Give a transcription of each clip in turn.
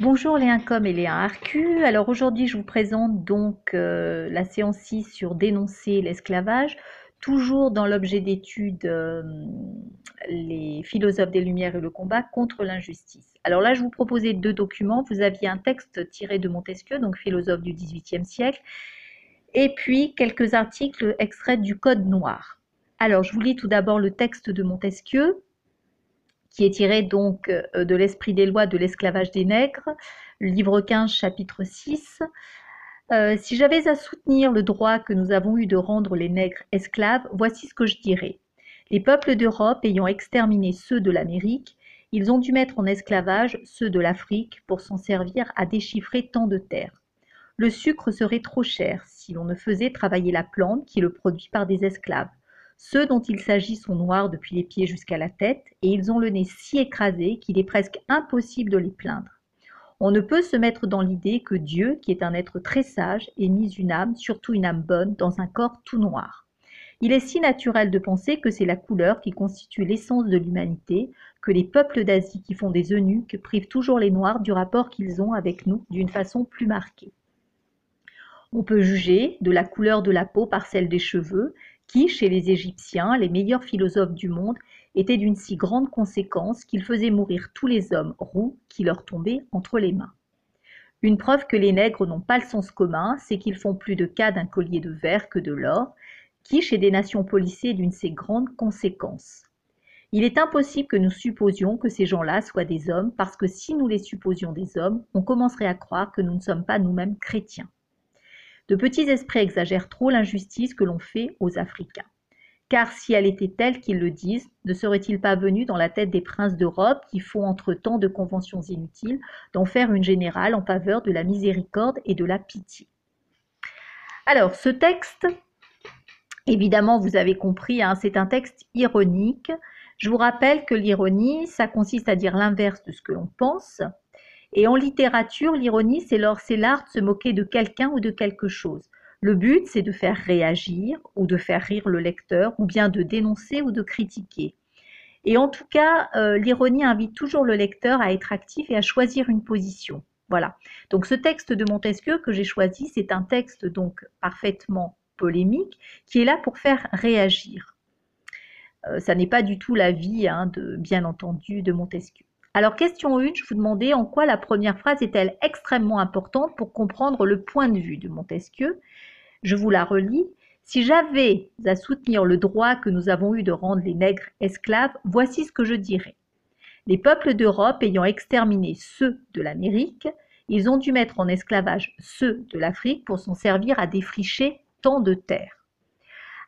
Bonjour les Incom et les Arcu. Alors aujourd'hui je vous présente donc euh, la séance 6 sur dénoncer l'esclavage, toujours dans l'objet d'étude euh, les philosophes des Lumières et le combat contre l'injustice. Alors là je vous proposais deux documents. Vous aviez un texte tiré de Montesquieu, donc philosophe du XVIIIe siècle, et puis quelques articles extraits du Code noir. Alors je vous lis tout d'abord le texte de Montesquieu qui est tiré donc euh, de l'esprit des lois de l'esclavage des nègres, livre 15, chapitre 6. Euh, si j'avais à soutenir le droit que nous avons eu de rendre les nègres esclaves, voici ce que je dirais. Les peuples d'Europe ayant exterminé ceux de l'Amérique, ils ont dû mettre en esclavage ceux de l'Afrique pour s'en servir à déchiffrer tant de terres. Le sucre serait trop cher si l'on ne faisait travailler la plante qui le produit par des esclaves. Ceux dont il s'agit sont noirs depuis les pieds jusqu'à la tête, et ils ont le nez si écrasé qu'il est presque impossible de les plaindre. On ne peut se mettre dans l'idée que Dieu, qui est un être très sage, ait mis une âme, surtout une âme bonne, dans un corps tout noir. Il est si naturel de penser que c'est la couleur qui constitue l'essence de l'humanité, que les peuples d'Asie qui font des eunuques privent toujours les Noirs du rapport qu'ils ont avec nous d'une façon plus marquée. On peut juger de la couleur de la peau par celle des cheveux, qui, chez les Égyptiens, les meilleurs philosophes du monde, étaient d'une si grande conséquence qu'ils faisaient mourir tous les hommes roux qui leur tombaient entre les mains. Une preuve que les nègres n'ont pas le sens commun, c'est qu'ils font plus de cas d'un collier de verre que de l'or, qui, chez des nations policées, est d'une si grande conséquence. Il est impossible que nous supposions que ces gens-là soient des hommes, parce que si nous les supposions des hommes, on commencerait à croire que nous ne sommes pas nous-mêmes chrétiens. De petits esprits exagèrent trop l'injustice que l'on fait aux Africains. Car si elle était telle qu'ils le disent, ne serait-il pas venu dans la tête des princes d'Europe, qui font entre tant de conventions inutiles, d'en faire une générale en faveur de la miséricorde et de la pitié? Alors, ce texte, évidemment, vous avez compris, hein, c'est un texte ironique. Je vous rappelle que l'ironie, ça consiste à dire l'inverse de ce que l'on pense. Et en littérature, l'ironie, c'est l'art de se moquer de quelqu'un ou de quelque chose. Le but, c'est de faire réagir ou de faire rire le lecteur, ou bien de dénoncer ou de critiquer. Et en tout cas, euh, l'ironie invite toujours le lecteur à être actif et à choisir une position. Voilà. Donc ce texte de Montesquieu que j'ai choisi, c'est un texte donc parfaitement polémique qui est là pour faire réagir. Euh, ça n'est pas du tout l'avis, hein, de, bien entendu, de Montesquieu. Alors question 1, je vous demandais en quoi la première phrase est-elle extrêmement importante pour comprendre le point de vue de Montesquieu. Je vous la relis. Si j'avais à soutenir le droit que nous avons eu de rendre les nègres esclaves, voici ce que je dirais. Les peuples d'Europe ayant exterminé ceux de l'Amérique, ils ont dû mettre en esclavage ceux de l'Afrique pour s'en servir à défricher tant de terres.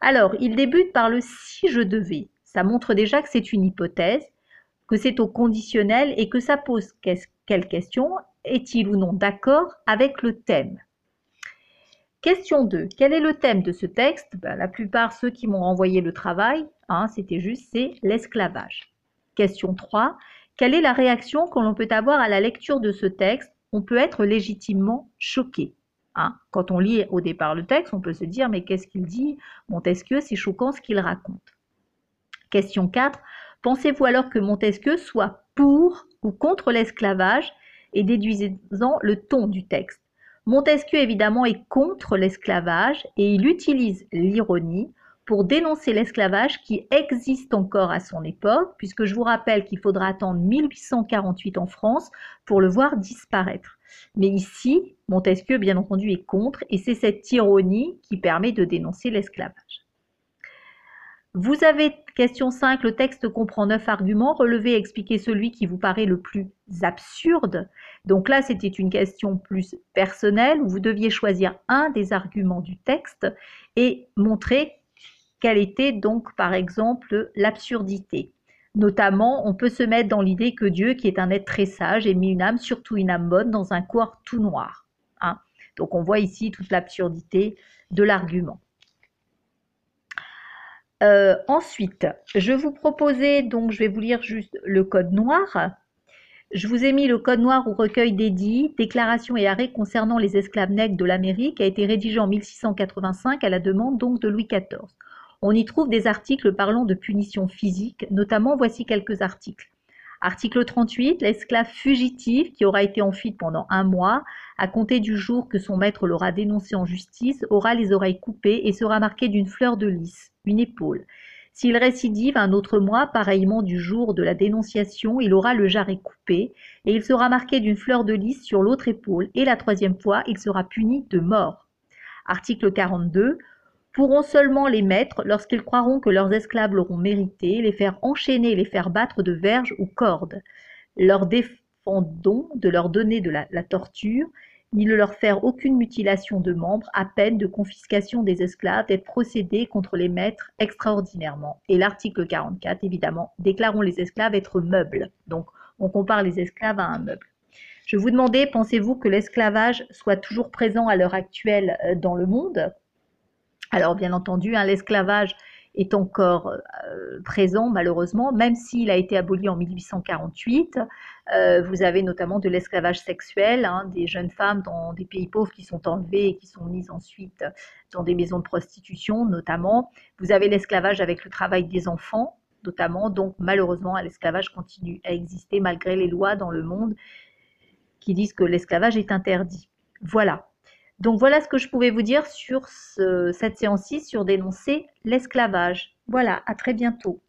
Alors, il débute par le si je devais. Ça montre déjà que c'est une hypothèse que c'est au conditionnel et que ça pose quelle question? Est-il ou non d'accord avec le thème? Question 2. Quel est le thème de ce texte? Ben, La plupart, ceux qui m'ont renvoyé le travail, hein, c'était juste, c'est l'esclavage. Question 3. Quelle est la réaction que l'on peut avoir à la lecture de ce texte? On peut être légitimement choqué. Hein. Quand on lit au départ le texte, on peut se dire mais qu'est-ce qu'il dit? Montesquieu, c'est choquant ce qu'il raconte. Question 4. Pensez-vous alors que Montesquieu soit pour ou contre l'esclavage et déduisant le ton du texte Montesquieu évidemment est contre l'esclavage et il utilise l'ironie pour dénoncer l'esclavage qui existe encore à son époque, puisque je vous rappelle qu'il faudra attendre 1848 en France pour le voir disparaître. Mais ici, Montesquieu, bien entendu, est contre, et c'est cette ironie qui permet de dénoncer l'esclavage. Vous avez, question 5, le texte comprend neuf arguments. Relevez et expliquez celui qui vous paraît le plus absurde. Donc là, c'était une question plus personnelle où vous deviez choisir un des arguments du texte et montrer quelle était donc, par exemple, l'absurdité. Notamment, on peut se mettre dans l'idée que Dieu, qui est un être très sage, ait mis une âme, surtout une âme bonne, dans un corps tout noir. Hein. Donc on voit ici toute l'absurdité de l'argument. Euh, ensuite, je vous proposais, donc je vais vous lire juste le code noir. Je vous ai mis le code noir au recueil d'édits, déclarations et arrêts concernant les esclaves nègres de l'Amérique, a été rédigé en 1685 à la demande donc de Louis XIV. On y trouve des articles parlant de punitions physiques, notamment voici quelques articles. Article 38, l'esclave fugitif qui aura été en fuite pendant un mois, à compter du jour que son maître l'aura dénoncé en justice, aura les oreilles coupées et sera marqué d'une fleur de lys, une épaule. S'il récidive un autre mois, pareillement du jour de la dénonciation, il aura le jarret coupé et il sera marqué d'une fleur de lys sur l'autre épaule et la troisième fois, il sera puni de mort. Article 42 pourront seulement les maîtres, lorsqu'ils croiront que leurs esclaves l'auront mérité, les faire enchaîner les faire battre de verges ou cordes. Leur défendons de leur donner de la, torture, ni de leur faire aucune mutilation de membres, à peine de confiscation des esclaves, d'être procédé contre les maîtres extraordinairement. Et l'article 44, évidemment, déclarons les esclaves être meubles. Donc, on compare les esclaves à un meuble. Je vous demandais, pensez-vous que l'esclavage soit toujours présent à l'heure actuelle euh, dans le monde? Alors bien entendu, hein, l'esclavage est encore euh, présent malheureusement, même s'il a été aboli en 1848. Euh, vous avez notamment de l'esclavage sexuel, hein, des jeunes femmes dans des pays pauvres qui sont enlevées et qui sont mises ensuite dans des maisons de prostitution notamment. Vous avez l'esclavage avec le travail des enfants notamment. Donc malheureusement, l'esclavage continue à exister malgré les lois dans le monde qui disent que l'esclavage est interdit. Voilà. Donc voilà ce que je pouvais vous dire sur cette séance-ci, sur dénoncer l'esclavage. Voilà, à très bientôt.